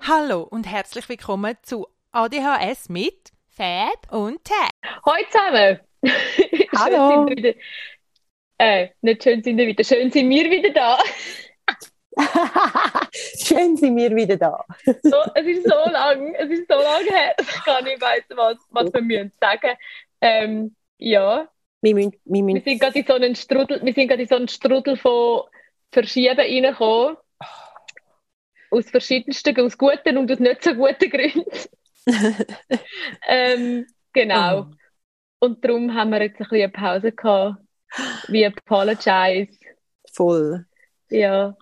Hallo und herzlich willkommen zu ADHS mit Fab und Tag. Hallo zusammen! Hallo. schön sind wir wieder. Äh, nicht schön sind wir wieder, schön sind wir wieder da. Schön sind wir wieder da. So, es ist so lang, es ist so lange her, dass ich gar nicht weiss, was, was wir müssen sagen. Ähm, ja, Wir müssen, wir wir müssen, sind gerade in so einen Strudel, wir sind gerade in so einen Strudel von Verschieben reingekommen. Aus verschiedensten, aus guten und aus nicht so guten Gründen. ähm, genau. Oh. Und darum haben wir jetzt ein bisschen eine Pause gehabt. Wie Apologize. voll. Ja.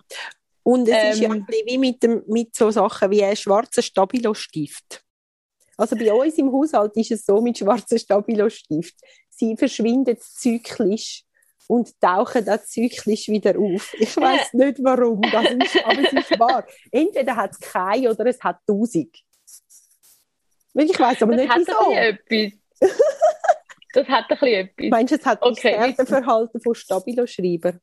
Und es ist ja Ähm. ein bisschen wie mit, dem, mit so Sachen wie ein schwarzer Stabilo-Stift. Also bei uns im Haushalt ist es so mit schwarzen Stabilo-Stift. Sie verschwindet zyklisch und tauchen dann zyklisch wieder auf. Ich weiß nicht warum, das ist, aber es ist wahr. Entweder hat es keine oder es hat tausend. Ich weiß aber Das nicht hat wieso. etwas. Das hat ein bisschen etwas. Meinst du, es hat Okay, das Verhalten von Stabilo-Schreiber?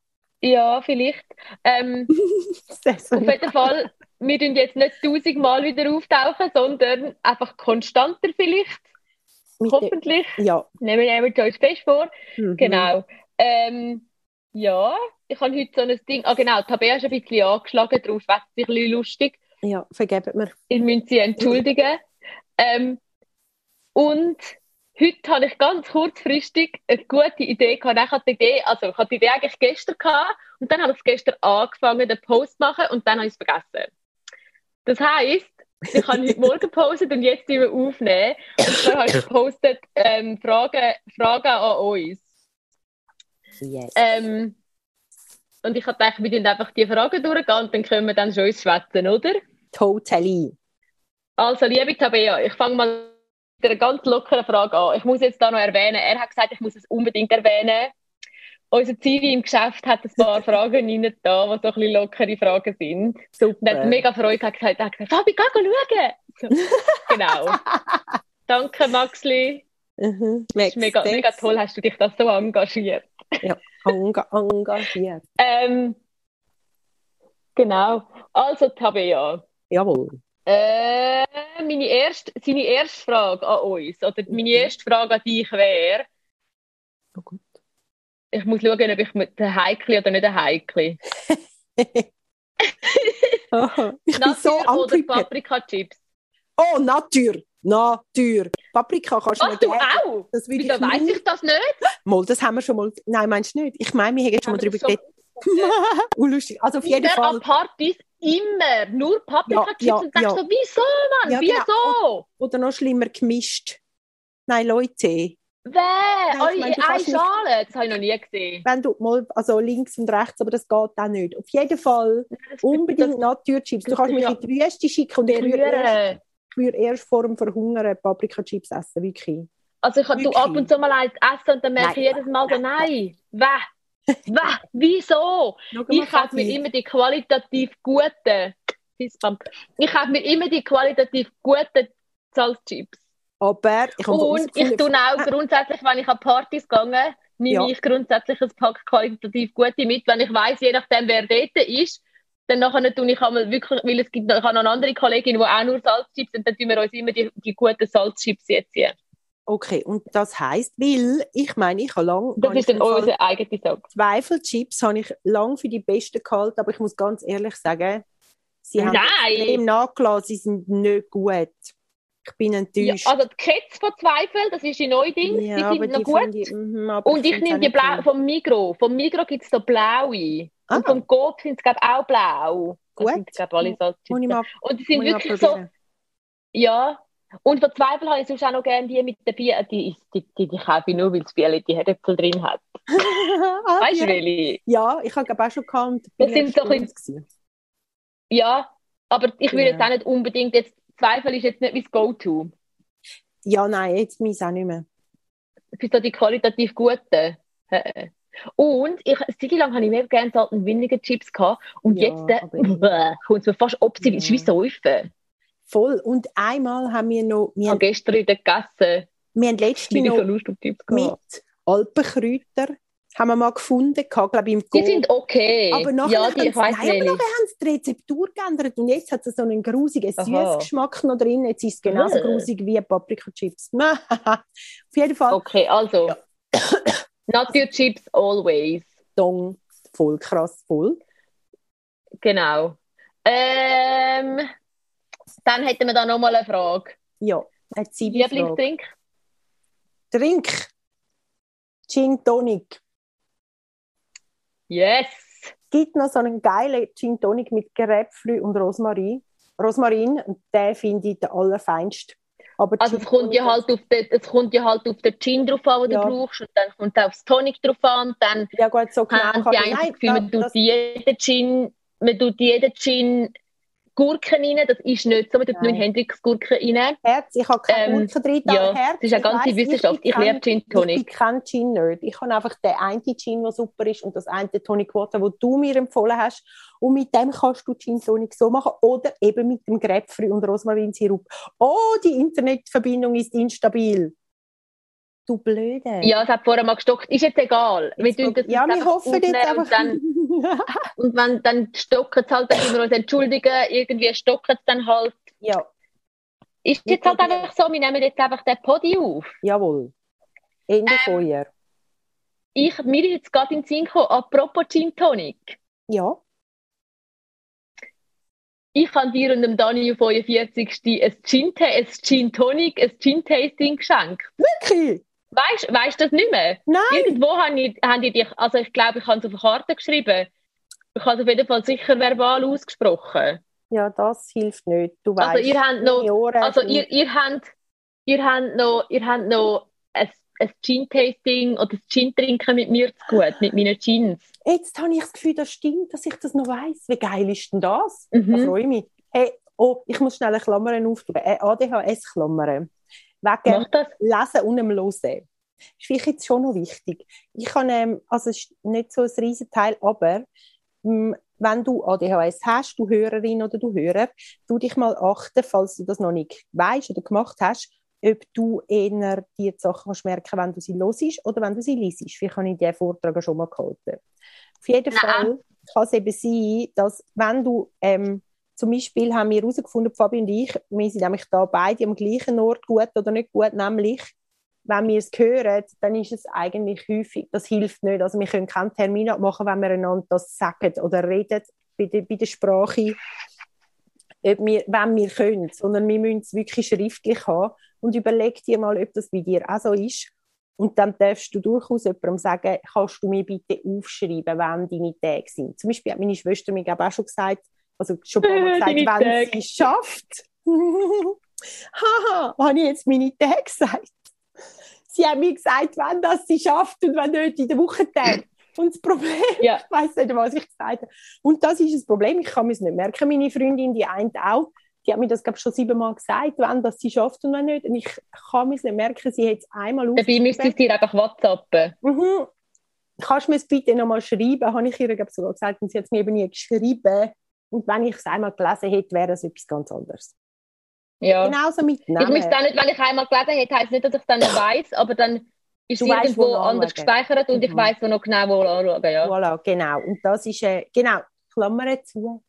Ja, vielleicht. Ähm, auf jeden Fall, wir tun jetzt nicht tausendmal wieder auftauchen, sondern einfach konstanter vielleicht. Hoffentlich. Ja. Nehmen wir nehmen uns fest vor. Mhm. Genau. Ähm, ja, ich habe heute so ein Ding. Ah, genau, Tabea ist ein bisschen angeschlagen, darum schwätzt sich ein bisschen lustig. Ja, vergebt mir. Ich müsste sie entschuldigen. Ähm, und heute habe ich ganz kurzfristig eine gute Idee gehabt. Ich hatte die Idee, also ich hatte die Idee eigentlich gestern gehabt und dann habe ich es gestern angefangen, den Post zu machen und dann habe ich es vergessen. Das heisst, ich habe heute Morgen gepostet und jetzt wir aufnehmen. Und zwar habe ich gepostet, ähm, Fragen, Fragen an uns. Yes. Ähm, und ich habe gedacht, wir gehen einfach die Fragen durchgehen und dann können wir dann schon uns schwätzen, oder? Totally. Also, liebe Tabea, ich fange mal mit einer ganz lockeren Frage an. Ich muss jetzt da noch erwähnen, er hat gesagt, ich muss es unbedingt erwähnen. Unser Zivi im Geschäft hat ein paar Fragen rein da, die so ein bisschen lockere Fragen sind. Und er hat Super. mega Freude gehabt, hat gesagt, Fabi, geh schauen. So, genau. Danke, Maxli. Mhm. Ist mega, mega toll, hast du dich da so engagiert. Enga engagiert. Ähm, genau. Also, Tabea. Jawohl. Äh, meine erste, seine erste Frage an uns, oder meine erste Frage an dich wäre, Oh gut. Ich muss schauen, ob ich mit der Heikli oder nicht der Heikli. Aha. ich bin so Natur oder. Paprika-Chips? Oh, Natur. Natur. Paprika kannst du mir Ach, du auch? Das Wieso ich weiss ich das nicht? Mal, das haben wir schon mal. Nein, meinst du nicht? Ich meine, wir haben schon mal darüber geredet. Unlustig. Also auf jeden Fall. an Partys immer nur Paprika-Chips Ja, ja, und denkst ja. so, wieso, Mann? Ja, genau. wieso? Oder noch schlimmer gemischt. Nein, Leute. Wer? Nein, ich meine, eine Schale? Das habe ich noch nie gesehen. Wenn du mal, also links und rechts, aber das geht auch nicht. Auf jeden Fall Das- unbedingt Naturchips. Du kannst mich ja. in die Wüste schicken und ich würde erst, ich erst vor dem Verhungern Paprika-Chips essen, wirklich. Also ich kann du ab und zu mal eins essen und dann merke ich jedes Mal so, nein, weh, weh, wieso? Ich habe mir immer die qualitativ guten, ich habe mir immer die qualitativ guten Salzchips. Aber ich habe Und ich tue auch grundsätzlich, wenn ich an Partys gehe, nehme Ja. ich grundsätzlich ein Pack qualitativ gute mit, wenn ich weiss, je nachdem wer dort ist, dann nachher tue ich einmal wirklich, weil es gibt, ich habe noch eine andere Kollegin, die auch nur Salzchips und dann tun wir uns immer die, die guten Salzchips jetzt hier. Okay, und das heisst, weil ich meine, ich habe lange Das ist dann unser eigener Song. Zweifelchips habe ich lang für die besten gehalten, aber ich muss ganz ehrlich sagen, sie haben Nein! extrem nachgelassen, sie sind nicht gut. Ich bin Ja, enttäuscht. also die Kids von Zweifel, das ist die neue Ding, Ja, die sind noch die gut. Ich, aber Und ich nehme die Blau vom Migro. Vom Migro gibt es da blaue. Ah. Und vom Coop sind es glaube auch blau. Gut. sind, glaub, alle mal, Und die sind wirklich so, ja. Und von Zweifel habe ich sonst auch noch gerne die mit den Bier. Die, die, die, die kaufe ich nur, weil das Bier die Herdäpfel drin hat. Ah, Weißt du, ja. welche? Ja, ich habe auch schon gehabt. Das sind so ein gewesen. Ja, aber ich will Ja. jetzt auch nicht unbedingt, jetzt, Zweifel ist jetzt nicht mein Go-To. Ja, nein, jetzt meins auch nicht mehr. Für so die qualitativ guten. Und ich, eine Zeit lang habe ich mehr gerne salten weniger Chips gehabt. Und Ja, jetzt äh, ich- kommt es mir fast ob sie Ja. ist wie Säufen. Voll. Und einmal haben wir noch, Ich wir, habe haben, gestern wieder gegessen, wir haben letztens ich so noch mit Alpenkräuter haben wir mal gefunden, glaube ich, im Die sind okay. aber nachher ja, haben die, ich weiss nein, aber haben sie die Rezeptur geändert und jetzt hat es so einen grusigen. Süßgeschmack noch drin. Jetzt ist es genauso Äh. grusig wie Paprika-Chips. Auf jeden Fall Okay, also. Naturchips always. Dong, voll krass, voll. Genau. Ähm, dann hätten wir da nochmal eine Frage. Ja, eine Zivi-Frage. Lieblingsdrink? Trink Gin Tonic. Yes! Es gibt noch so einen geilen Gin Tonic mit Grapefruit und Rosmarin. Rosmarin, den finde ich der allerfeinste. Aber Also es kommt ja halt auf den, es kommt ja halt auf den Gin drauf an, den Ja. du brauchst, und dann kommt auch aufs Tonic drauf an, und dann Ja gut, so genau haben das Nein, Gefühl, man tut jeden Gin, man tut jeden Gin Gurken rein, das ist nicht so, tut nur Nein. Hendrix Gurken rein. Herz, ich habe keine Ähm, Gurken drin, ja, Herz, das ist eine ganze weiss, Wissenschaft. bin Ich liebe Gin Ich Tonic. bin kein Gin-Nerd. Ich habe einfach den einen Gin, der super ist und das eine Tonic Water, den du mir empfohlen hast. Und mit dem kannst du Gin Tonic so machen oder eben mit dem Grapefruit und Rosmarinsirup. Oh, die Internetverbindung ist instabil. Du Blöde. Ja, es hat vorher mal gestockt. Ist jetzt egal. Wir Jetzt tun das ja, wir hoffen jetzt einfach. Und, dann, und wenn dann stocken es halt, dann müssen wir uns entschuldigen. Irgendwie stocken es dann halt. ja, Ist jetzt halt einfach so, wir nehmen jetzt einfach den Podi auf. jawohl. Ende Ähm, Feuer. Ich, mir ist jetzt gerade in den Sinn gekommen, apropos Gin Tonic. Ja. Ich habe dir und dem Dani auf 45. ein Gin, ein Gin Tonic, ein Gin Tasting geschenkt. Wirklich? Weißt weißt du das nicht mehr? Nein. Irgendwo haben die, haben die dich, also ich glaube, ich habe es auf eine Karte geschrieben. Ich habe es auf jeden Fall sicher verbal ausgesprochen. Ja, das hilft nicht. Du weißt, Also ihr habt noch, Ohren also ihr, ihr habt, ihr habt noch, ihr habt noch ein, ein Gin-Tasting oder ein Gin-Trinken mit mir zu gut, mit meinen Gins. Jetzt habe ich das Gefühl, das stimmt, dass ich das noch weiss. Wie geil ist denn das? Da Mhm. freue ich mich. Hey, oh, ich muss schnell eine Klammer auftun. Äh, ADHS-Klammern. Wegen. Lesen und dem Hören. Das ist vielleicht jetzt schon noch wichtig. Ich kann, ähm, also es ist nicht so ein Riesenteil, aber mh, wenn du ADHS hast, du Hörerin oder du Hörer, du dich mal achten, falls du das noch nicht weißt oder gemacht hast, ob du eher die Sachen kannst merken, wenn du sie hörst oder wenn du sie liest. Vielleicht habe ich diesen Vortrag schon mal gehalten. Auf jeden. Fall kann es eben sein, dass wenn du ähm, zum Beispiel haben wir herausgefunden, Fabi und ich, wir sind nämlich da beide am gleichen Ort, gut oder nicht gut, nämlich, wenn wir es hören, dann ist es eigentlich häufig, das hilft nicht. Also wir können keinen Termin abmachen, wenn wir einander das sagen oder reden bei der, bei der Sprache, ob wir, wenn wir können, sondern wir müssen es wirklich schriftlich haben und überleg dir mal, ob das bei dir auch so ist. Und dann darfst du durchaus jemandem sagen, kannst du mir bitte aufschreiben, wann deine Tage sind. Zum Beispiel hat meine Schwester mir auch schon gesagt, also schon ein paar Mal gesagt, Deine wenn sie es schafft. Haha, habe ich jetzt meine Tage gesagt? Sie haben mir gesagt, wann das sie schafft und wenn nicht in der Wochentag. Und das Problem, Ja. ich weiß nicht, was ich gesagt habe. Und das ist das Problem, ich kann mir es nicht merken. Meine Freundin, die eine auch, die hat mir das, glaube ich, schon siebenmal gesagt, wann das sie schafft und wann nicht. Und ich kann mir es nicht merken, sie hat es einmal Dabei müsste ich aufgeschrieben. dir einfach WhatsAppen. Mhm. Kannst du mir es bitte nochmal schreiben? Habe ich ihr glaube ich, sogar gesagt. Und sie hat es mir eben nie geschrieben. Und wenn ich es einmal gelesen hätte, wäre es etwas ganz anderes. Ja. Genauso mit Ich müsste Namen. dann nicht, wenn ich einmal gelesen hätte, heisst nicht, dass ich dann weiß, aber dann ist Du es weisst, irgendwo wo anders gespeichert und ich Mhm. weiss wo noch genau, wo anschauen. Ja. Voilà, genau. Und das ist, äh, genau, Klammern zu.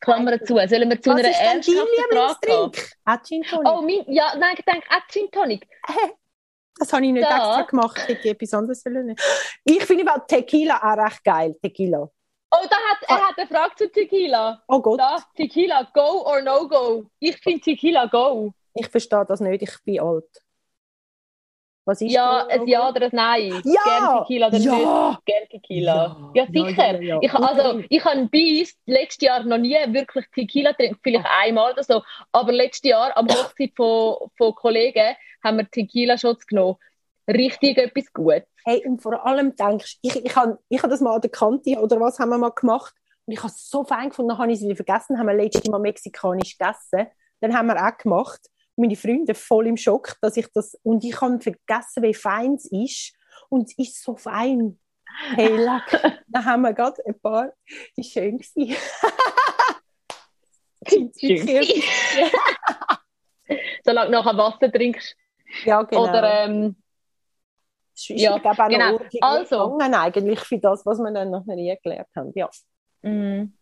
Klammern zu. Sollen wir zu Was einer ernsthaften Frage kommen? Oh, mein, ja, nein, ich denke auch Gin Tonic. Das habe ich nicht Da. extra gemacht, ich hätte etwas anderes sollen. Ich finde aber Tequila auch recht geil. Tequila. Oh, da hat, er hat eine Frage zu Tequila. Oh Gott, Da, Tequila, go or no go? Ich finde Tequila go. ich verstehe das nicht, ich bin alt. Was ist Ja, das? ein Ja oder ein Nein. Ja! Gern Tequila oder Ja! nicht? Gern Tequila. Ja. Ja, sicher. ja. Ich, also, ich habe bis letztes Jahr noch nie wirklich Tequila getrunken, vielleicht einmal oder so. Aber letztes Jahr am Hochzeit von, von Kollegen haben wir Tequila-Shots genommen. Richtig etwas Gutes. Hey, und vor allem denkst ich, ich habe ich hab das mal an der Kante oder was haben wir mal gemacht? Und ich habe es so fein gefunden, dann habe ich es wieder vergessen, haben wir letztes Mal mexikanisch gegessen, dann haben wir auch gemacht, meine Freunde voll im Schock, dass ich das, und ich habe vergessen, wie fein es ist. Und es ist so fein. Hey, leck, dann haben wir gerade ein paar, die schön wirklich- Solange du nachher Wasser trinkst, Ja, genau. Oder, ähm, ist, ja, ich glaube, auch genau. noch Also. gegangen eigentlich für das, was wir dann noch nie gelernt haben. Ja, mm.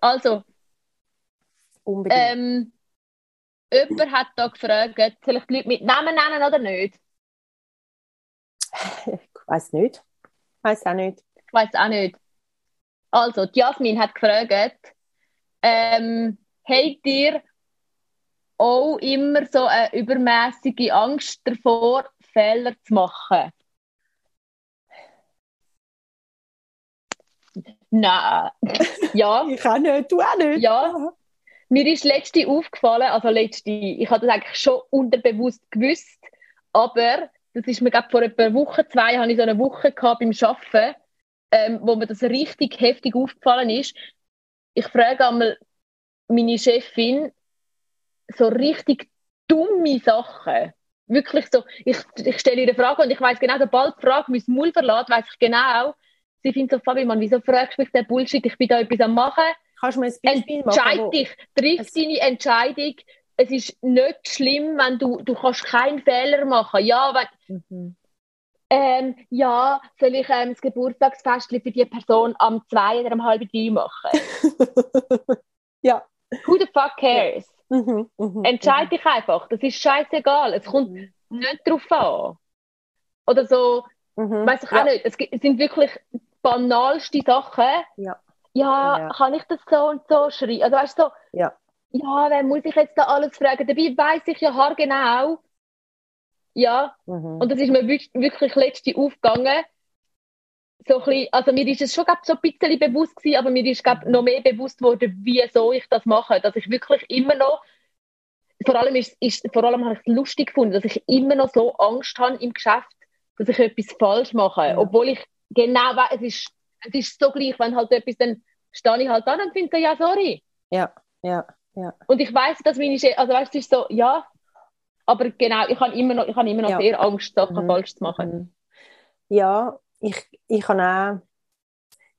also, unbedingt. ähm, jemand hat da gefragt, soll ich die Leute mit Namen nennen oder nicht? ich weiß nicht. Ich weiß auch nicht. Ich weiß auch nicht. Also, die Jasmin hat gefragt, ähm, habt ihr auch immer so eine übermäßige Angst davor, Fehler zu machen? Nein. ja, Ich auch nicht, du auch nicht. Ja. mir ist letzte aufgefallen, also letzte, ich habe das eigentlich schon unterbewusst gewusst, aber das ist mir gerade vor etwa Woche, zwei, habe ich so eine Woche gehabt beim Arbeiten, ähm, wo mir das richtig heftig aufgefallen ist. Ich frage einmal meine Chefin so richtig dumme Sachen. Wirklich so, ich, ich stelle ihr eine Frage und ich weiß genau, sobald die Frage mein Maul verlässt, weiß ich genau, sie findet so, Fabi, Mann, wieso fragst du mich den Bullshit? Ich bin da etwas am machen. Kannst du mir ein Beispiel machen? Entscheid dich, triff deine Entscheidung. Es ist nicht schlimm, wenn du, du kannst keinen Fehler machen. Ja, wenn, Mhm. ähm, ja, soll ich ähm, das Geburtstagsfest für die Person am 2 oder am halb drei machen? ja. Who the fuck cares? Mhm. Mhm. Entscheid dich einfach. Das ist scheißegal. Es kommt Mhm. nicht drauf an. Oder so, Mhm. weiß ich ja. auch nicht. Es sind wirklich banalste Sachen. Ja. Ja, Ja. kann ich das so und so schreiben? Also weißt du, so, Ja. ja, wer muss ich jetzt da alles fragen? Dabei weiß ich ja haargenau. Ja, Mhm. und das ist mir wirklich, wirklich letzte aufgegangen. So ein bisschen, also mir ist es schon glaub, so ein bisschen bewusst gewesen, aber mir ist glaub, noch mehr bewusst worden, wieso ich das mache. Dass ich wirklich immer noch, vor allem, ist, ist, vor allem habe ich es lustig gefunden, dass ich immer noch so Angst habe im Geschäft, dass ich etwas falsch mache. Ja. Obwohl ich genau weiß, es ist, es ist so gleich, wenn halt etwas, dann stehe ich halt an und finde, ja, sorry. Ja, ja. Und ich weiß, dass meine Chef, also weißt du, es ist so, ja, aber genau, ich habe immer noch, ich habe immer noch Ja. sehr Angst, Sachen Mhm. falsch zu machen. Mhm. Ja, ich, ich auch,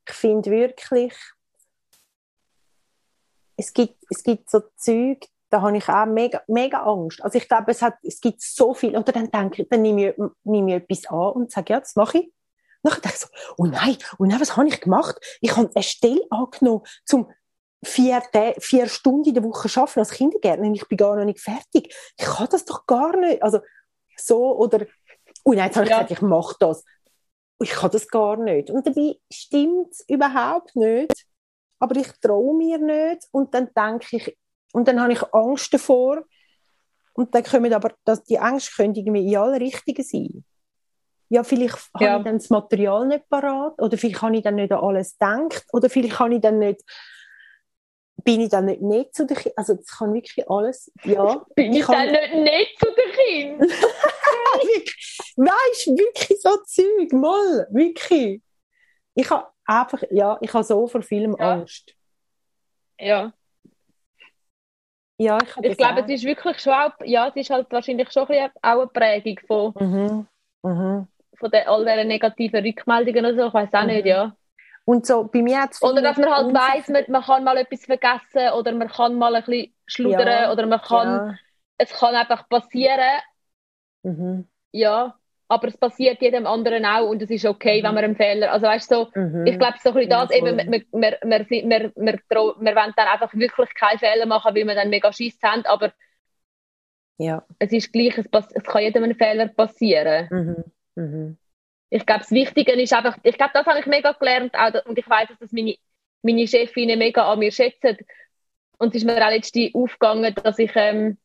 ich finde wirklich, es gibt, es gibt so Zeug, da habe ich auch mega, mega Angst. Also ich glaube, es, hat, es gibt so viel, oder dann denke ich, dann nehme ich, nehme ich etwas an und sage, ja, das mache ich. Und dann denke ich so, oh nein, oh nein, was habe ich gemacht? Ich habe eine Stelle angenommen, zum vier, vier Stunden in der Woche arbeiten als Kindergärtner und ich bin gar noch nicht fertig. Ich kann das doch gar nicht. Also so, oder, oh nein, jetzt habe ich Ja. gesagt, ich mache das. Ich kann das gar nicht. Und dabei stimmt es überhaupt nicht. Aber ich traue mir nicht. Und dann denke ich, und dann habe ich Angst davor. Und dann kommen aber, dass die Ängste können irgendwie in alle Richtungen sein. Ja, vielleicht Ja. habe ich dann das Material nicht parat. Oder vielleicht habe ich dann nicht an alles gedacht. Oder vielleicht habe ich dann nicht, bin ich dann nicht nett zu den Kindern. Also, das kann wirklich alles, ja. Bin ich kann- dann nicht nett zu den Kindern? Weißt du, wirklich so Zeug, mal, wirklich. Ich habe einfach, ja, ich habe so vor vielem Ja. Angst. Ja. Ja, ich habe Ich glaube, es ist wirklich schon auch, ja, es ist halt wahrscheinlich schon ein auch eine Prägung von, mhm. Mhm. von den, all diesen negativen Rückmeldungen oder so. Ich weiß auch Mhm. nicht, ja. Und so, bei mir hat es Oder dass man halt weiss, man, man kann mal etwas vergessen oder man kann mal ein bisschen schludern Ja, oder man kann, Ja. es kann einfach passieren, Mhm. ja. Aber es passiert jedem anderen auch und es ist okay, Mhm. wenn man einen Fehler, also weißt du, so, Mhm. Ich glaube, so ein bisschen Ja, das, eben, voll. wir, wir, wir, wir, wir, wir, trau- wir wollen dann einfach wirklich keine Fehler machen, weil wir dann mega Schiss haben, aber Ja. es ist gleich, es, es kann jedem ein Fehler passieren. Mhm. Ich glaube, das Wichtige ist einfach, ich glaube, das habe ich mega gelernt auch, und ich weiß, dass das meine, meine Chefinnen mega an mir schätzen. Und es ist mir auch letztens aufgegangen, dass ich, ähm,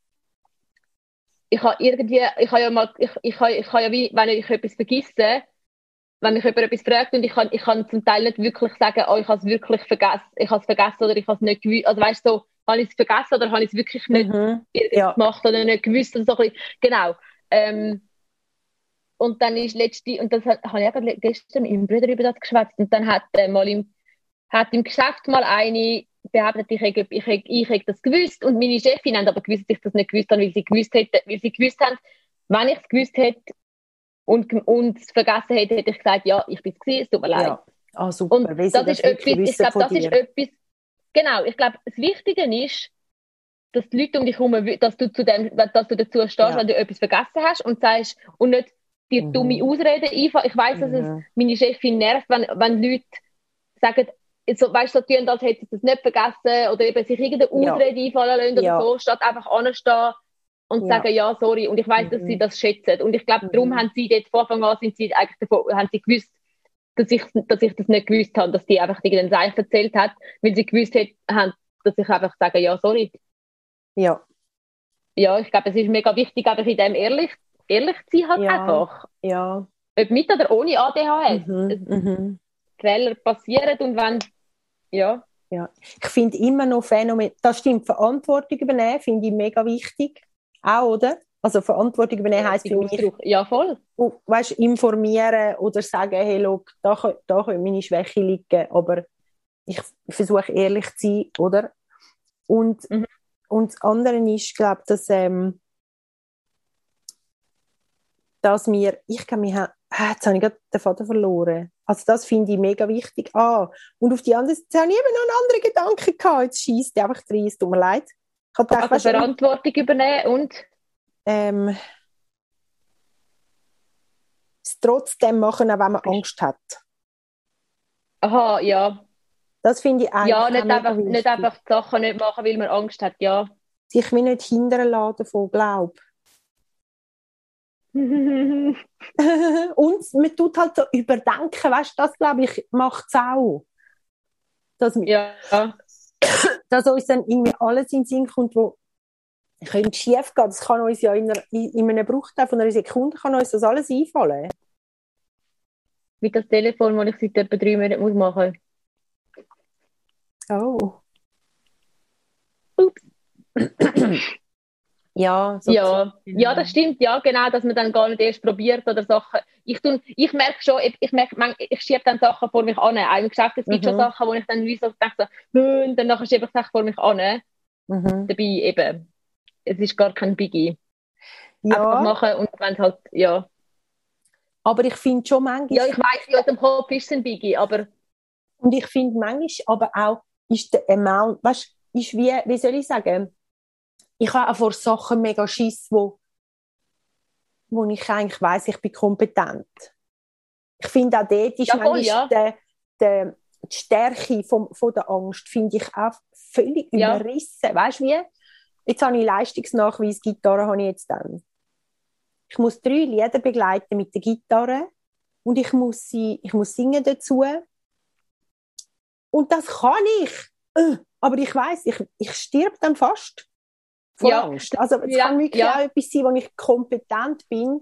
ich habe irgendwie, ich habe ja mal, ich, ich, habe, ich habe ja wie, wenn ich etwas vergesse, wenn mich jemand etwas fragt und ich kann, ich kann zum Teil nicht wirklich sagen, oh, ich habe es wirklich vergessen, ich habe es vergessen oder ich habe es nicht gewusst, also weißt du, so, habe ich es vergessen oder habe ich es wirklich nicht Mhm. Ja. gemacht oder nicht gewusst oder so ein bisschen. Genau. Ähm, und dann ist letzte, und das hat- habe ich auch gerade gestern mit meinem Bruder über das geschwätzt, und dann hat äh, mal im, hat im Geschäft mal eine behauptet, ich hätte, ich, hätte, ich hätte das gewusst und meine Chefin haben aber gewusst, dass ich das nicht gewusst habe, weil sie gewusst hätte, weil sie gewusst haben, wenn ich es gewusst hätte und, und es vergessen hätte, hätte ich gesagt, ja, ich bin es gewesen, es tut mir leid. Ja. Ah, super. Und weil sie das ist etwas, ich glaube, das ist dir. etwas, genau, ich glaube, das Wichtige ist, dass die Leute um dich herum, dass du, zu dem, dass du dazu stehst, Ja. wenn du etwas vergessen hast und sagst, und nicht dir Mhm. dumme Ausreden einfallen. Ich weiß, dass es Mhm. meine Chefin nervt, wenn, wenn Leute sagen, so, weißt du, so tun, als hätten sie das nicht vergessen oder eben sich irgendeine Ja. Ausrede einfallen lassen oder Ja. so, statt einfach anstehen und Ja. sagen, ja, sorry. Und ich weiß, dass Mhm. sie das schätzen. Und ich glaube, Mhm. darum haben sie dort von Anfang an sind sie eigentlich davon, haben sie gewusst, dass ich, dass ich das nicht gewusst habe, dass die einfach irgendeinen Seich erzählt hat, weil sie gewusst hat, haben, dass ich einfach sage, ja, sorry. Ja, Ja, ich glaube, es ist mega wichtig, einfach in dem ehrlich, ehrlich zu sein halt Ja. einfach. ja. Ob mit oder ohne ADHS. Mhm. Mhm. Fehler passieren und wenn, ja, Ich finde immer noch Phänomen, das stimmt, Verantwortung übernehmen finde ich mega wichtig. Auch, oder? Also Verantwortung übernehmen heisst für mich. Ja, voll. weißt, informieren oder sagen, hey, look, da, da könnte meine Schwäche liegen, aber ich versuche ehrlich zu sein, oder? Und, Mhm. und das andere ist, glaube dass, ähm, dass wir, ich kann mich, ah, jetzt habe ich gerade den Faden verloren. Also das finde ich mega wichtig. Ah, und auf die andere Seite habe ich eben noch einen anderen Gedanken gehabt. Jetzt schießt der einfach rein, es tut mir leid. Ich habe gedacht, Also Verantwortung übernehmen und ähm, es trotzdem machen, auch wenn man Angst hat. aha, ja. Das finde ich eigentlich Ja, nicht einfach, wichtig. nicht einfach die Sachen nicht machen, weil man Angst hat, ja. Sich wie nicht hindern lassen davon, glaub. Und man tut halt so überdenken, weißt du, das glaube ich, macht es auch. Dass, wir- ja. dass uns dann irgendwie alles in den Sinn kommt, wo könnte schief gehen. Das kann uns ja in, einer, in, in einem Bruchteil von einer Sekunde kann uns das alles einfallen. Mit das Telefon, das ich seit etwa drei Monaten muss machen Oh. Ups. ja, so ja. ja, das stimmt, ja, genau, dass man dann gar nicht erst probiert oder Sachen. Ich, tun, ich merke schon, ich, merke, ich schiebe dann Sachen vor mich an. Auch im Geschäft, es gibt Mhm. schon Sachen, wo ich dann wie so denke, so, «Hm», dann nachher schiebe ich Sachen vor mich an. Mhm. Dabei eben, es ist gar kein Biggie. Einfach Ja, machen und wenn halt, ja. aber ich finde schon manchmal, Ja, ich weiss, in unserem Kopf ist es ein Biggie, aber und ich finde manchmal aber auch, ist der Amount, weißt, ist wie, wie soll ich sagen, ich habe auch vor Sachen mega Schiss, wo, wo ich eigentlich weiss, ich bin kompetent. Ich finde auch dort ist Ja, voll, ja. der, der, die Stärke vom, von der Angst, finde ich auch völlig Ja. überrissen. Weißt du wie? Jetzt habe ich Leistungsnachweis, Gitarre habe ich jetzt dann. Ich muss drei Lieder begleiten mit der Gitarre und ich muss, sie, ich muss singen dazu. Und das kann ich. Äh, Aber ich weiß, ich, ich stirb dann fast vor Ja. Angst. Also es Ja, kann wirklich ja. auch etwas sein, wo ich kompetent bin,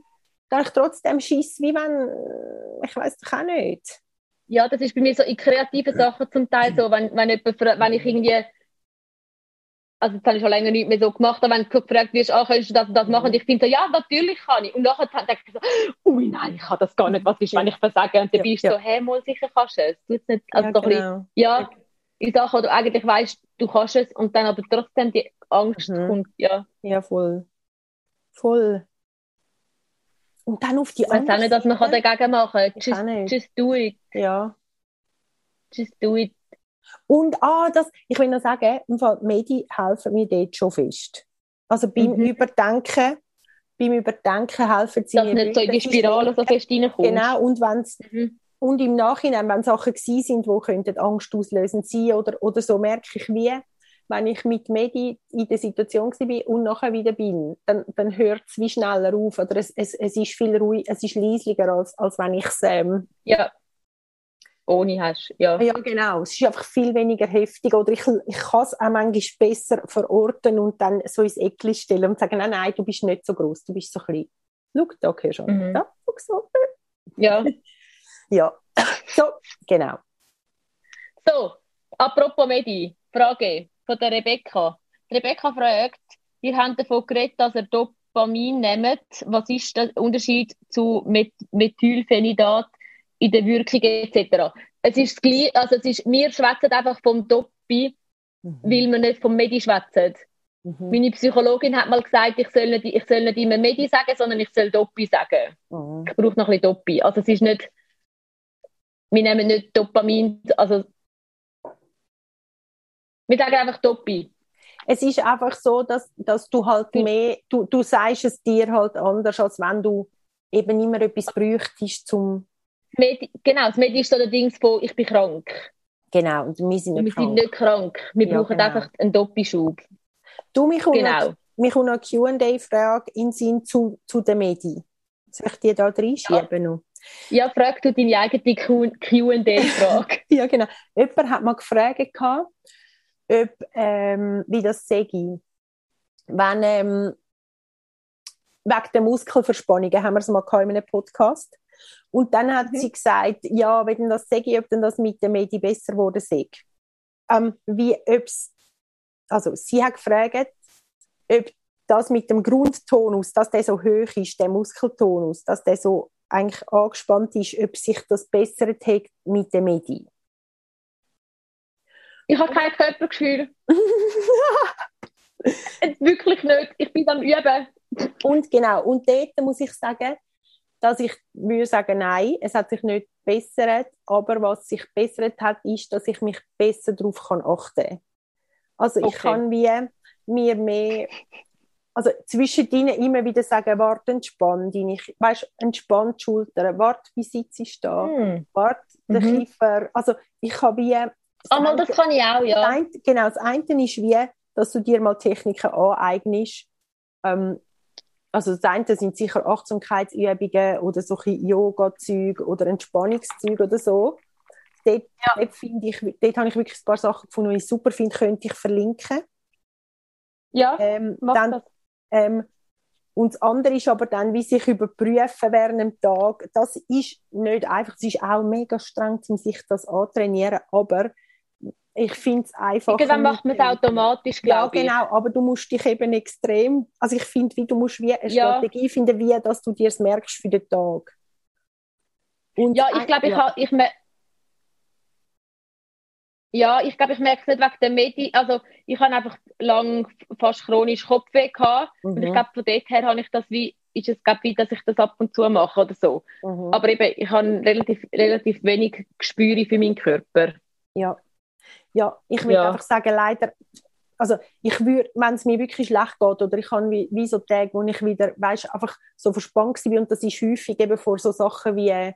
da ich trotzdem Schiss, wie wenn, äh, ich weiß doch auch nicht. Ja, das ist bei mir so in kreativen Sachen zum Teil so, wenn, wenn, jemand, wenn ich irgendwie, also das habe ich schon länger nicht mehr so gemacht, aber wenn du gefragt wirst, ah, könntest du das und das machen, und ich finde so, ja, natürlich kann ich. Und nachher denke ich so, ui, nein, ich kann das gar nicht, was ist, wenn ich versage? Und dann Ja, bist du ja. so, hey, mal sicher kannst du es. Tut's nicht, also ja, doch ein bisschen, genau. ja, in Sachen, wo du eigentlich weißt, du kannst es, und dann aber trotzdem die Angst Mhm. kommt, ja. ja, voll. Voll. Und dann auf die Ich weiß auch nicht, was man kann dagegen machen kann. Ich Just, just do it. Ja. Just do it. Und ah, das, ich will noch sagen, im Fall, Medien helfen mir dort schon fest. Also beim Mhm. Überdenken, beim Überdenken helfen sie Dass mir nicht so in die. Spirale so fest reinkommst. Genau, und wenn's, Mhm. Und im Nachhinein, wenn Sachen gewesen sind, die könnten angstauslösend sein oder, oder so, merke ich wie, wenn ich mit Medi in der Situation war und nachher wieder bin, dann, dann hört es wie schneller auf oder es, es, es ist viel ruhiger, es ist leislicher, als, als wenn ich es ähm, Ja. Ohne hast, ja. ja, genau. Es ist einfach viel weniger heftig. Oder ich, ich kann es auch manchmal besser verorten und dann so ins Eckli stellen und sagen, nein, nein, du bist nicht so groß, du bist so klein. Schau, da gehörst du Mhm. da, so. Ja. Ja, so, genau. So, apropos Medi, Frage von der Rebecca. Die Rebecca fragt, ihr habt davon geredet, dass ihr Dopamin nehmt. Was ist der Unterschied zu Met Methylphenidat in der Wirkung etc.? Es ist das Gleiche, also es ist, wir schwätzen einfach vom Dopi, weil wir nicht vom Medi schwätzen. Mhm. Meine Psychologin hat mal gesagt, ich soll nicht, ich soll nicht immer Medi sagen, sondern ich soll Dopi sagen. Mhm. ich brauche noch ein bisschen Dopi. Also es ist nicht, wir nehmen nicht Dopamin, also wir sagen einfach Dopi. Es ist einfach so, dass, dass du halt mehr, du, du sagst es dir halt anders, als wenn du eben immer etwas bräuchtest zum... Medi genau, das Medi ist so der Dings von, ich bin krank. Genau, und wir sind nicht wir krank. sind nicht krank. Wir Ja, brauchen genau. einfach einen Doppelschub. Du, mich Genau. noch, mich kommt noch eine Q&A-Frage in Sinn zu, zu den Medien. Soll ich die da reinschieben noch? Ja, frag du deine eigene Q&A-Frage. Ja, genau. Jemand hat mal gefragt, gehabt, ob, ähm, wie das sei. Wenn, ähm, wegen der Muskelverspannungen haben wir es mal gehabt in einem Podcast. Und dann hat Mhm. sie gesagt, ja, wenn das sei, ob denn das mit der Medi besser geworden sei. Ähm, wie, ob's, also, sie hat gefragt, ob das mit dem Grundtonus, dass der so hoch ist, der Muskeltonus, dass der so eigentlich angespannt ist, ob sich das bessert hat mit der Medi. Ich habe kein Körpergefühl. Wirklich nicht. Ich bin am Üben. Und genau, und dort muss ich sagen, dass ich würde sagen, nein, es hat sich nicht bessert, aber was sich bessert hat, ist, dass ich mich besser darauf kann achten kann. Also ich Okay. kann wie mir mehr, also zwischendrin immer wieder sagen, warte, entspann dich, weißt, entspann die Schultern, warte, wie sitzt ich da, Hm. warte, der Mhm. Kiefer, also ich habe wie... Ah, mal, das kann ich auch, Das ja. eine, genau, das eine ist wie, dass du dir mal Techniken aneignest. Ähm, also das eine sind sicher Achtsamkeitsübungen oder so Yoga-Zeug oder Entspannungszeug oder so. Dort, dort, finde ich, dort habe ich wirklich ein paar Sachen gefunden, die ich super finde, könnte ich verlinken. Ja, Ähm, mach dann, das. Ähm, und das andere ist aber dann, wie sich überprüfen während dem Tag. Das ist nicht einfach, es ist auch mega streng, um sich das antrainieren, aber ich finde es einfach. Irgendwann macht man es automatisch, Ja, glaube ich. genau, aber du musst dich eben extrem, also ich finde, wie du musst wie eine Ja. Strategie finden, wie, dass du dir es merkst für den Tag. Und Ja, ich glaube, ich, ja. ha- ich, me ja, ich, glaube, ich merke es nicht wegen der Medi. Also, ich habe einfach lang fast chronisch Kopfweh gehabt. Und ich Mhm, glaube, von dort her habe ich das wie, ist es, glaube wie, dass ich das ab und zu mache oder so. mhm. Aber eben, ich habe relativ, relativ wenig Gespüre für meinen Körper. Ja, ja ich würde Ja. einfach sagen, leider, also ich würde, wenn es mir wirklich schlecht geht oder ich habe wie, wie so Tage, wo ich wieder, weißt, einfach so verspannt bin und das ist häufig eben vor so Sachen wie äh,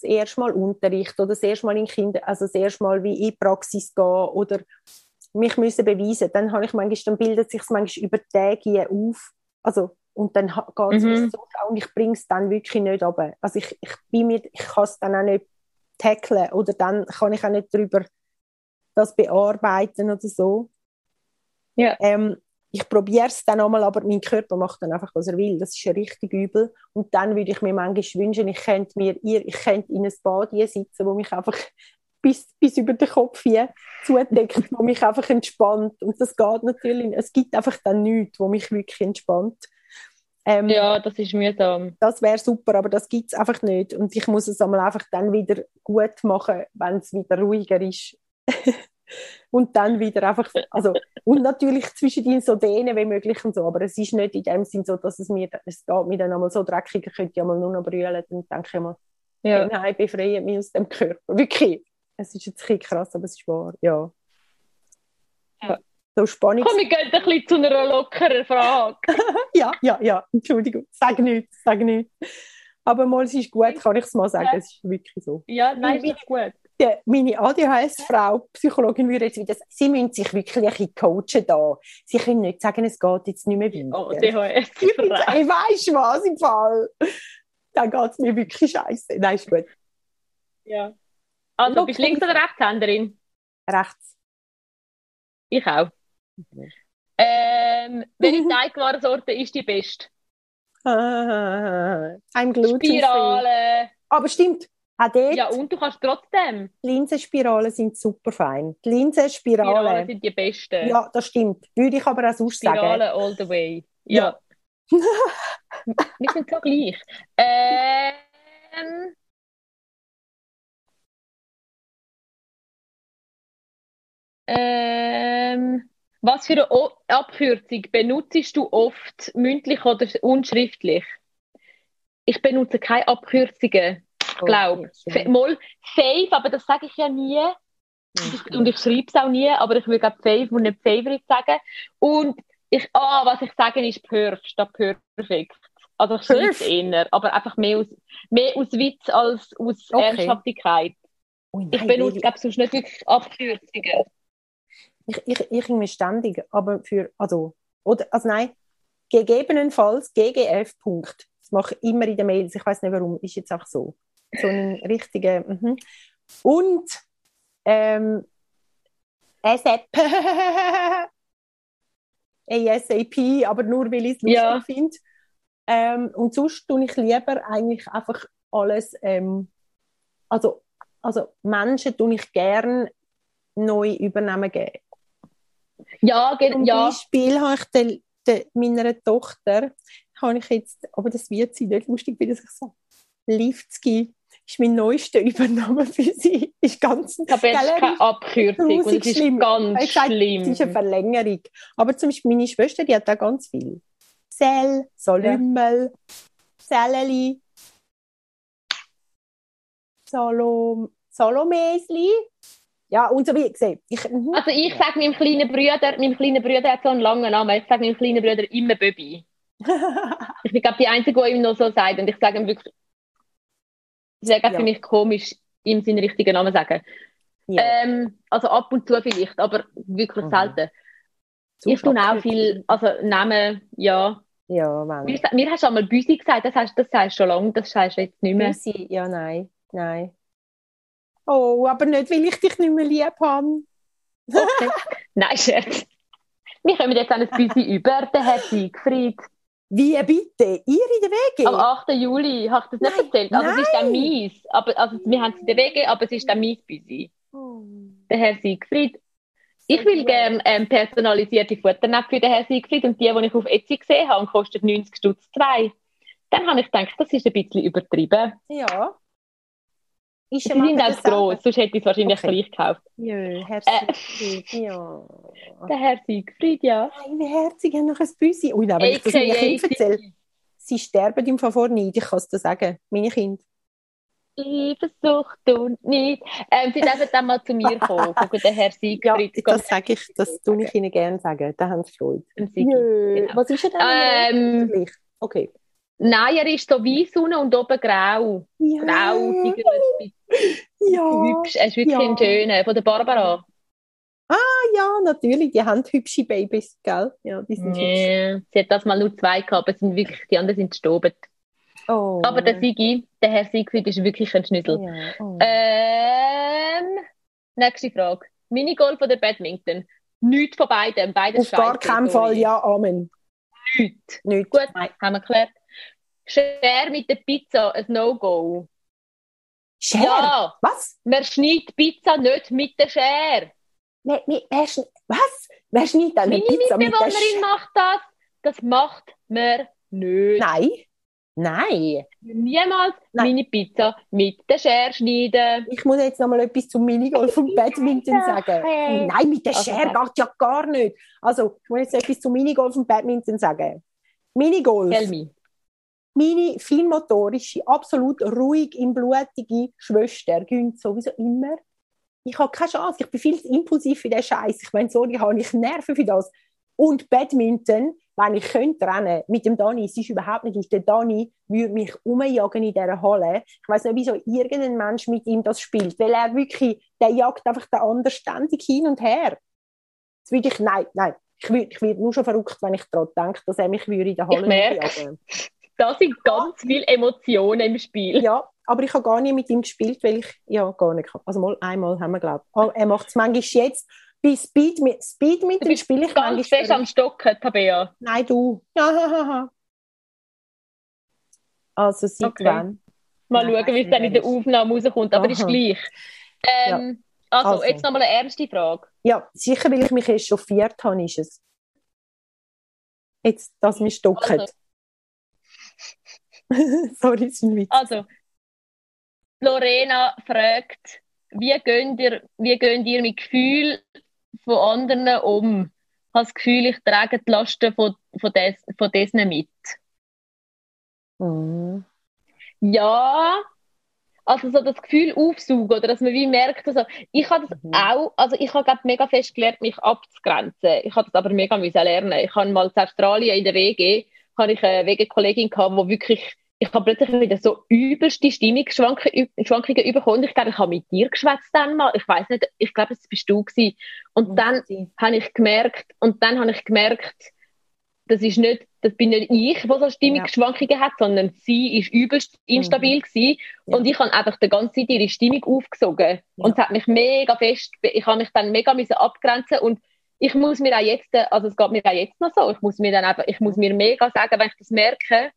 das erste Mal Unterricht oder das erste Mal in Kinder, also das erste Mal wie in die Praxis gehen oder mich müssen beweisen, dann habe ich manchmal, dann bildet sich manchmal über Tage auf, also und dann geht es Mhm. so und ich bringe es dann wirklich nicht runter. Also ich, ich bin mir, ich kann es dann auch nicht tackeln oder dann kann ich auch nicht drüber das bearbeiten oder so. Ja. Ähm, ich probiere es dann einmal, aber mein Körper macht dann einfach, was er will. Das ist ja richtig übel. Und dann würde ich mir manchmal wünschen, ich könnte mir, ich könnte in ein Bad hier sitzen, wo mich einfach bis, bis über den Kopf hier zudeckt, wo mich einfach entspannt. Und das geht natürlich. Es gibt einfach dann nichts, wo mich wirklich entspannt. Ähm, Ja, das ist mühsam. das wäre super, aber das gibt es einfach nicht. Und ich muss es einmal einfach dann wieder gut machen, wenn es wieder ruhiger ist. und dann wieder einfach, also, und natürlich zwischendrin so dehnen wie möglich und so, aber es ist nicht in dem Sinn so, dass es mir, es geht mir dann einmal so dreckig, ich könnte ja mal nur noch brüllen, dann denke ich mal, Ja. nein, befreie mich aus dem Körper. Wirklich. Es ist jetzt ein krass, aber es ist wahr, ja. Ja. So Spannung. Komm, wir gehen ein bisschen zu einer lockeren Frage. Ja, ja, ja, Entschuldigung, sag nichts, sag nichts. Aber mal, es ist gut, kann ich es mal sagen, es ist wirklich so. Ja, nein, ist gut. Die, meine ADHS-Frau, Psychologin, würde jetzt wieder sagen, sie müssen sich wirklich ein bisschen coachen da. Sie können nicht sagen, es geht jetzt nicht mehr weiter. Oh, bin, ey, weisst du was, im Fall? Dann geht es mir wirklich scheiße. Nein, ist gut. Ja. Also, bist du Links- oder Rechtshänderin? Rechts. Ich auch. Ähm, welche Teigwarensorte ist die beste? Ah, I'm gluten Spirale. Aber stimmt, auch dort, Ja, und du kannst trotzdem. die Linsenspiralen sind super fein. Die Linsenspiralen, Spirale sind die besten. ja, das stimmt. Würde ich aber auch sonst sagen. Spirale all the way. Ja. Wir sind so gleich. Ähm, ähm, was für eine o Abkürzung benutzt du oft mündlich oder unschriftlich? Ich benutze keine Abkürzungen, glaube Okay, ich. Mal safe, aber das sage ich ja nie. Und, und ich schreibe es auch nie, aber ich würde Fave und nicht Favorite sagen. Und ich, ah, was ich sage, ist Perf statt Perfekt. Also ich es eher, aber einfach mehr aus, mehr aus Witz als aus Okay. Ernsthaftigkeit. Ui, Ich benutze, glaube sonst nicht wirklich Abkürzungen. ich, ich, ich irgendwie ständig, aber für, also, oder, also nein, gegebenenfalls GGF. Punkt. Das mache ich immer in den Mails. Ich weiß nicht warum, ist jetzt einfach so. So ein richtiger, mhm. Und, ähm, ASAP. ASAP, aber nur weil ich es lustig Ja. finde. Ähm, und sonst tue ich lieber eigentlich einfach alles, ähm, also, also Menschen tue ich gern neu übernehmen geben. Ja, ge- Zum ja. Beispiel habe ich den, den, meiner Tochter, habe ich jetzt, aber das wird sie nicht lustig, wie das ich sage, Liftsky ist mein neuester Übernahme für sie. Ist ganz Ich habe jetzt Gell, keine Abkürzung und ist schlimm. ganz Ich schlimm. Es ist eine Verlängerung. Aber zum Beispiel meine Schwester, die hat da ganz viel. Sel, Solümmel, Selleli, Salom, Salomesli. Ja, und so wie gesagt. Ich, mhm. Also ich sage meinem kleinen Bruder, meinem kleinen Bruder hat so einen langen Namen, ich sage meinem kleinen Bruder immer Böbi. Ich bin glaube die Einzige, die ihm noch so sagt und ich sage ihm wirklich, auch Ja. für mich komisch, ihm seinen richtigen Namen sagen. ja. Ähm, also ab und zu vielleicht, aber wirklich Mhm. selten. So ich tue auch viel, also Namen, ja. Ja, wenn. Mir, mir hast du einmal Büsi gesagt, das heißt, das heißt schon lange, das heißt jetzt nicht mehr. Büsi, ja, nein, nein. Oh, aber nicht, weil ich dich nicht mehr lieb habe. Okay. Nein, Scherz. Wir kommen jetzt an ein Büsi über, der Herr Siegfried. Wie bitte? Ihr in der WG? Am 8. Juli, habe ich das nicht Nein, erzählt? Also es ist nein. dann mies. Aber, also wir haben es in der WG, aber es ist dann mies Büsi. Oh. Der Herr Siegfried. Ich will gerne ähm, personalisierte Futternäpfe für den Herrn Siegfried und die, die ich auf Etsy gesehen habe, kostet 90 Stutz zwei. Dann habe ich gedacht, das ist ein bisschen übertrieben. Ja. Ist Sie ja sind auch gross, sonst hätte ich es wahrscheinlich Okay. gleich gekauft. Ja, Herr Äh. Siegfried, ja. Der Herr Siegfried, ja. Nein, herzig, haben noch ein Büsi. Ui, nein, wenn ich das meinen Kindern erzähle, sie sterben im Fall Neid, ich kann es dir sagen. Meine Kinder. Eifersucht und nicht. Ähm, sie dürfen dann mal zu mir kommen, gucken den Herr Ja, Siegfried. das sage ich, das tue ich ihnen gerne sagen. Da haben sie Freude. Jö, genau. Was ist denn? Ähm. Okay. Nein, er ist so weiß unten und oben grau. Ja, Grau, tigerlich, ja. hübsch. Er ist wirklich Ja. ein schöner. Von der Barbara. ja, natürlich, die haben hübsche Babys, gell? Ja, die sind hübsch. Nee, sie hat das mal nur zwei gehabt, aber sind wirklich, die anderen sind gestorben. Oh. Aber der Sigi, der Herr Siegfried, ist wirklich ein Schnüssel. Ja, oh. Ähm, nächste Frage. Minigolf oder Badminton? Nichts von beiden. Beides Auf gar keinen. Fall, ja, Amen. Nichts. Nicht. Gut, Nein. haben wir geklärt. Schere mit der Pizza, ein No-Go. Schere? Ja, Was? man schneidet Pizza nicht mit der Schere. Wer, wer, wer, was? Wer schneidet eine Meine Pizza mit der Schere? macht das. Das macht man nicht. Nein. Nein. Niemals Nein. meine Pizza mit der Schere schneiden. Ich muss jetzt noch mal etwas zum Minigolf und Badminton sagen. Hey. Nein, mit der Also, Schere geht ja gar nicht. Also, ich muss jetzt etwas zum Minigolf und Badminton sagen. Minigolf. Tell me. Meine feinmotorische, absolut ruhig im blutige Schwester gönnt sowieso immer. Ich habe keine Chance. Ich bin viel zu impulsiv für den Scheiß. Ich meine, sorry, habe ich Nerven für das. Und Badminton, wenn ich könnte rennen mit dem Dani, es ist überhaupt nicht aus. Der Dani würde mich umjagen in dieser Halle. Ich weiß nicht, wieso irgendein Mensch mit ihm das spielt, weil er wirklich, der jagt einfach den anderen ständig hin und her. Das würde ich, nein, nein. Ich würde, ich würde nur schon verrückt, wenn ich daran denke, dass er mich würde in der Halle merk's. jagen. Da sind ganz viele Emotionen im Spiel. Ja, aber ich habe gar nicht mit ihm gespielt, weil ich ja gar nicht kann. Also mal einmal haben wir glaube ich. Er macht es manchmal jetzt. Bei Speed mit Speed mit dem bist spiele ich Ganz manchmal. fest am Stocken, Tabea. Nein, du. Ja. Also seit Okay. wann? Mal Nein, schauen, wie es dann in der. Aufnahme rauskommt, aber ist Aha. gleich. Ähm, also, Also. jetzt nochmal eine ernste Frage. Ja, sicher, weil ich mich echauffiert habe, ist es. Jetzt, dass mich stocken. Also. Sorry, ist ein Witz. Also, Lorena fragt, wie geht ihr, wie geht ihr mit Gefühl von anderen um? Ich habe das Gefühl, ich trage die Lasten von, von, des, von diesen mit. Mhm. Ja, also so das Gefühl aufsaugen oder dass man wie merkt, also ich habe das Mhm. auch, also ich habe mega fest gelernt, mich abzugrenzen. Ich habe das aber mega müssen lernen. Ich habe mal in Australien in der WG, habe ich eine WG-Kollegin gehabt, wo wirklich, ich habe plötzlich wieder so übelste Stimmungsschwankungen Schwankungen bekommen. Ich glaube, ich habe mit dir geschwätzt dann mal. Ich weiß nicht, ich glaube, das bist du gewesen. Und dann habe ich gemerkt, und dann habe ich gemerkt, das ist nicht, das bin nicht ich, der so Stimmungsschwankungen hat, sondern sie ist übelst instabil gewesen. Ja. Und ich habe einfach die ganze Zeit ihre Stimmung aufgesogen. Und es hat mich mega fest, ich habe mich dann mega müssen abgrenzen und ich muss mir auch jetzt, also es geht mir auch jetzt noch so, ich muss mir dann einfach, ich muss mir mega sagen, wenn ich das merke,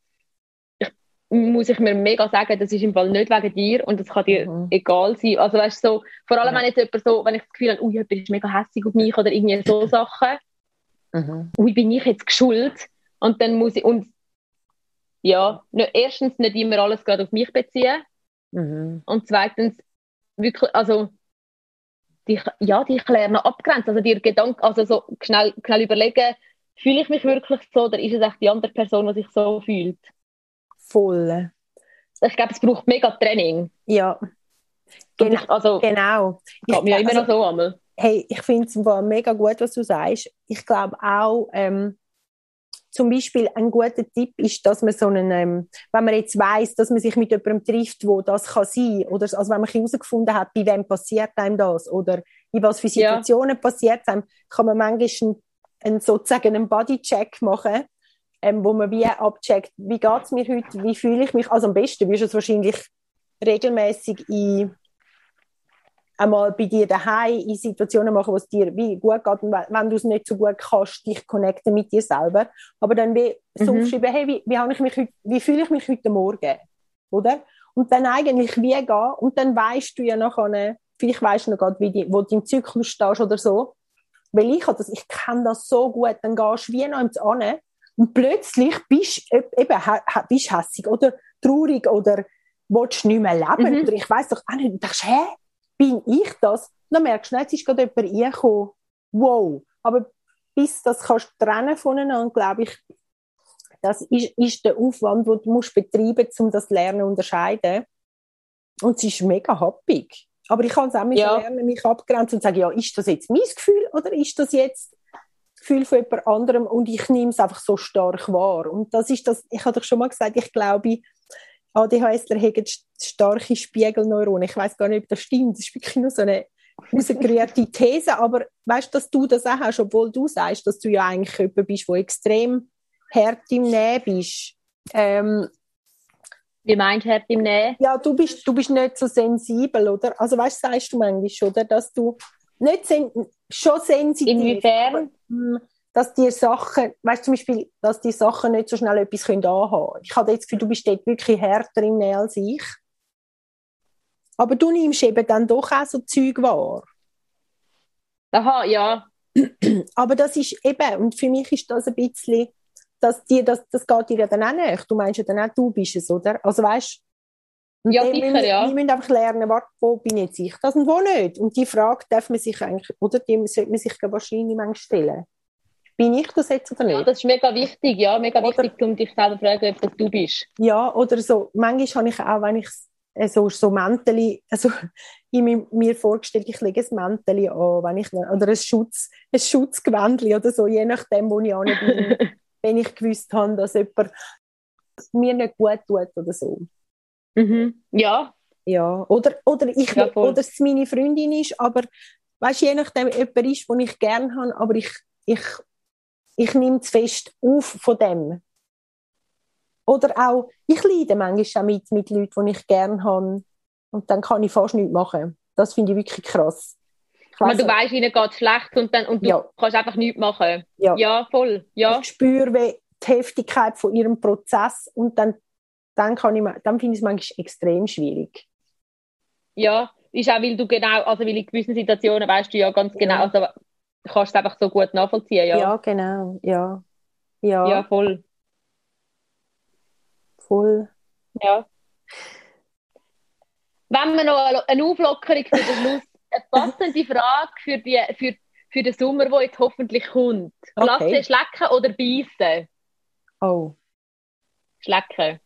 muss ich mir mega sagen, das ist im Fall nicht wegen dir und das kann dir Mhm. egal sein. Also weißt so, vor allem Ja. wenn jetzt jemand so, wenn ich das Gefühl habe, ui, jemand ist mega hässlich auf mich oder irgendwie so Sachen, Mhm. ui, bin ich jetzt geschuld? Und dann muss ich, und ja, erstens nicht immer alles gerade auf mich beziehen Mhm. und zweitens wirklich, also dich, ja, dich lernen abgrenzen, also dir Gedanken, also so schnell, schnell überlegen, fühle ich mich wirklich so oder ist es echt die andere Person, die sich so fühlt? Voll. Ich glaube, es braucht mega Training. Ja, Und Genau. ich, also, genau. geht mir Ich- immer also- noch so einmal. hey, ich finde es mega gut, was du sagst. Ich glaube auch, ähm, zum Beispiel ein guter Tipp ist, dass man so einen, ähm, wenn man jetzt weiß, dass man sich mit jemandem trifft, wo das kann sein, oder also wenn man herausgefunden hat, bei wem passiert einem das, oder in was für Ja. Situationen passiert es einem, kann man manchmal einen, einen, sozusagen einen Bodycheck machen, ähm, wo man wie abcheckt, wie geht es mir heute, wie fühle ich mich. Also am besten wirst du es wahrscheinlich regelmäßig in einmal bei dir daheim in Situationen machen, wo es dir wie gut geht. Und wenn, du es nicht so gut kannst, dich connecten mit dir selber, aber dann wie so Mhm. aufschreiben, hey, wie, wie, ich mich heute, wie fühle ich mich heute Morgen, oder? Und dann eigentlich wie gehen. Und dann weißt du ja nachher, vielleicht weißt du noch gerade, wie die, wo du im Zyklus stehst oder so, weil ich das, ich kenne das so gut, dann gehst du wie noch ins an und plötzlich bist du eben, bist hässig oder traurig oder willst nicht mehr leben Mhm. oder ich weiß doch auch nicht, und denkst, hä, bin ich das? Dann merkst du, nicht, jetzt ist gerade jemand reingekommen. Wow. Aber bis das kannst du trennen voneinander, glaube ich, das ist, ist der Aufwand, den du musst betreiben musst, um das Lernen zu unterscheiden. Und es ist mega happig. Aber ich kann es auch müssen Ja. lernen, mich abgrenzen und sagen, ja, ist das jetzt mein Gefühl oder ist das jetzt Gefühl von jemand anderem und ich nehme es einfach so stark wahr. Und das ist das, ich habe doch schon mal gesagt, ich glaube, ADHSler haben st- starke Spiegelneuronen. Ich weiß gar nicht, ob das stimmt. Das ist wirklich nur so eine rausgerührte These, aber weißt du, dass du das auch hast, obwohl du sagst, dass du ja eigentlich jemand bist, der extrem hart im Nähen bist. Ähm, Wie meinst du, Herd im Nähen? ja, du bist, du bist nicht so sensibel, oder? Also weißt du, sagst du manchmal, oder? Dass du nicht sen schon sensitiv Inwiefern? Dass dir Sachen, weißt du zum Beispiel, dass die Sachen nicht so schnell etwas können anhaben können. Ich habe jetzt das Gefühl, du bist dort wirklich härter im als ich. Aber du nimmst eben dann doch auch so Zeug wahr. Aha, ja. Aber das ist eben, und für mich ist das ein bisschen, dass dir das, das geht dir ja dann auch nicht. Du meinst ja dann auch, du bist es, oder? Also weißt und Ja, sicher, müssen, ja. Wir müssen einfach lernen, wo bin jetzt ich das und wo nicht. Und die Frage darf man sich eigentlich, oder die sollte man sich wahrscheinlich manchmal stellen. Bin ich das jetzt oder ja. nicht? Das ist mega wichtig, ja. Mega Oder- wichtig, um dich selber zu fragen, ob du bist. Ja, oder so, manchmal habe ich auch, wenn ich äh, so, so Mäntel, also ich mir, mir vorgestellt, ich lege ein Mäntel an, wenn ich, oder ein Schutz, ein Schutzgewändchen oder so, je nachdem, wo ich an bin, wenn ich gewusst habe, dass jemand mir nicht gut tut oder so. Mhm. Ja, Ja, oder, oder, ich, Ja, oder es meine Freundin ist, aber weißt, je nachdem, jemand ist, den ich gerne habe, aber ich, ich, ich nehme es fest auf von dem. Oder auch, ich leide manchmal auch mit, mit Leuten, die ich gerne habe. Und dann kann ich fast nichts machen. Das finde ich wirklich krass. Ich weiss du weißt, ihnen geht es schlecht und, dann, und du Ja. kannst einfach nichts machen. Ja. Ja, voll. Ja. Ich spüre wie die Heftigkeit von ihrem Prozess und dann, dann, kann ich, dann finde ich es manchmal extrem schwierig. Ja, ist auch, weil du genau, also weil in gewissen Situationen weißt du ja ganz genau, also du kannst es einfach so gut nachvollziehen, ja. Ja, genau. Ja, ja, Ja, voll. voll. Ja. Wenn wir noch eine- Auflockerung für den Schluss, eine passende Frage für, die, für, für den Sommer, der jetzt hoffentlich kommt. Okay. Klasse schlecken oder beißen? Oh. Schlecken.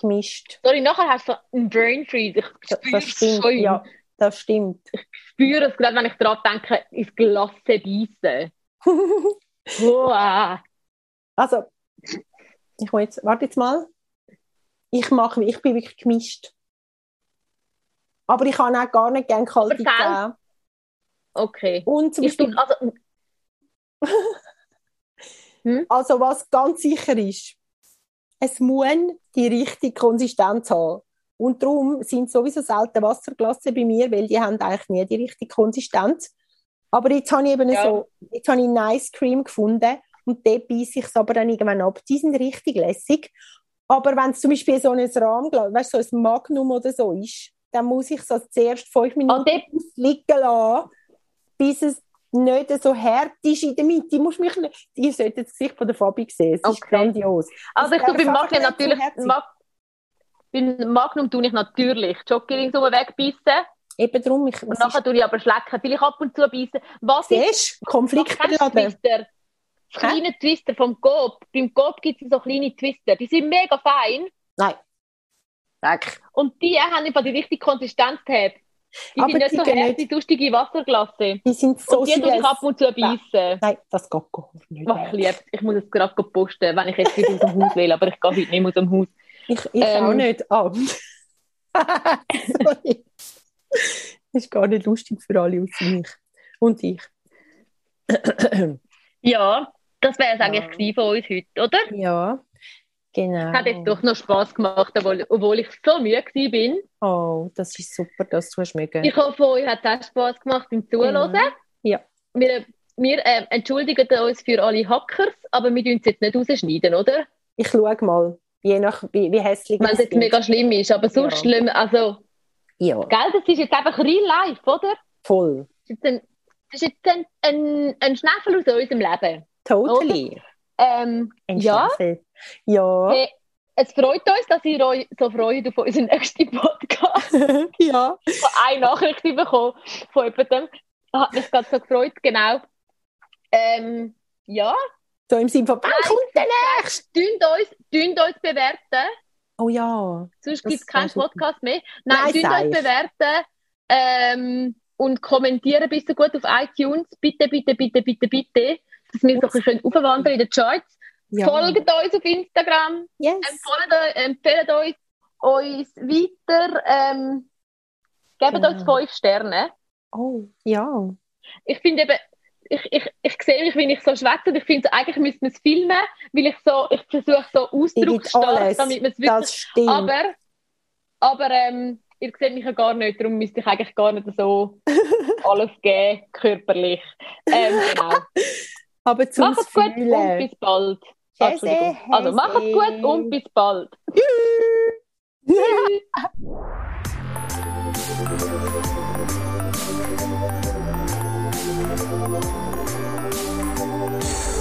Gemischt. Sorry, nachher hast du so einen Brain Freeze. Ich Das, spüre das es stimmt, schon. ja, das stimmt. Ich spüre es gerade, wenn ich daran denke, ins Glas beißen. Wow. Also, ich will jetzt, warte jetzt mal. Ich mache, ich bin wirklich gemischt. Aber ich habe auch gar nicht gerne kalte. Zähne. Okay. Und zum Ich Beispiel, also, also was ganz sicher ist, es muss die richtige Konsistenz haben. Und darum sind sowieso selten Wasserglasse bei mir, weil die haben eigentlich nie die richtige Konsistenz. Aber jetzt habe ich eben Ja. so, jetzt habe ich Nice Cream gefunden und dort beiße ich es aber dann irgendwann ab. Die sind richtig lässig. Aber wenn es zum Beispiel so ein Rahmglas, weißt du, so ein Magnum oder so ist, dann muss ich es also zuerst fünf ah, Minuten dort, liegen lassen, bis es nicht so hart ist in der Mitte. Du musst mich nicht, ihr solltet das Gesicht von der Fabi sehen, es ist Okay. grandios. also ich tue beim Magnum natürlich. Mag, beim Magnum tue ich natürlich Jogging so wegbeissen Eben darum, ich, und nachher tue ich aber schlecken, vielleicht ab und zu beißen. Was ist, Konflikt Kennst du beladen. Twister? Das kleine Twister vom Coop. Beim Coop gibt es so kleine Twister. Die sind mega fein. Nein. Weg. Und die haben einfach die richtige Konsistenz haben. Die Aber sind nicht die so hart wie dustige Wasserglasse. Die sind so und die ich süß. ab und zu beißen. Nein, das geht gar nicht. Ich liebe es. Ich muss es gerade posten, wenn ich jetzt wieder aus dem Haus will. Aber ich gehe heute nicht aus dem Haus. Ich, ich Ähm. auch nicht. Ah. Sorry. Das ist gar nicht lustig für alle außer mich. Und ich. Ja, das wäre es eigentlich von uns heute, oder? ja, genau. Hat jetzt doch noch Spass gemacht, obwohl, obwohl ich so müde bin. Oh, das ist super, dass du mögen. Ich hoffe, euch hat es auch Spass gemacht beim Zuhören. Mhm. Ja. Wir, wir äh, entschuldigen uns für alle Hackers, aber wir tun es jetzt nicht rausschneiden, oder? Ich schaue mal, je nach wie, wie hässlich Wenn es jetzt mega schlimm ist. Aber sonst Ja. schlimm, also, Ja, gell, das ist jetzt einfach real life, oder? voll. Das ist, ein, das ist jetzt ein, ein, ein Schnäffel aus unserem Leben. Totally. Ähm, Ein ja, Schäfer. Ja. hey, es freut uns, dass ihr euch so freut auf unseren nächsten Podcast. ja. Ich habe eine Nachricht bekommen von jemandem. Hat mich gerade so gefreut, genau. Ähm, ja, So im Sinne von, wann kommt der nächste? Uns, uns bewerten. Oh ja. Sonst gibt es keinen. Podcast mehr. Nein, Nein, uns bewerten. Ähm, und kommentieren bis so gut auf iTunes. Bitte, bitte, bitte, bitte, bitte. Dass wir so ein bisschen aufwandern in den Charts. Ja. Folgt uns auf Instagram. Yes. Eu- empfehlen uns, uns weiter. Ähm, gebt Genau. uns fünf Sterne. Oh, ja. ich finde eben, ich, ich, ich sehe mich, wenn ich so schwätze, ich finde, eigentlich müsste man es filmen, weil ich so, ich versuche so ausdrucksstark, damit man es wirklich, Das stimmt. aber, aber, ähm, ihr seht mich ja gar nicht, darum müsste ich eigentlich gar nicht so alles geben, körperlich. Ähm, genau. Aber zum Macht's gut und bis bald. Käse, ah, also macht's gut und bis bald. Tschüss.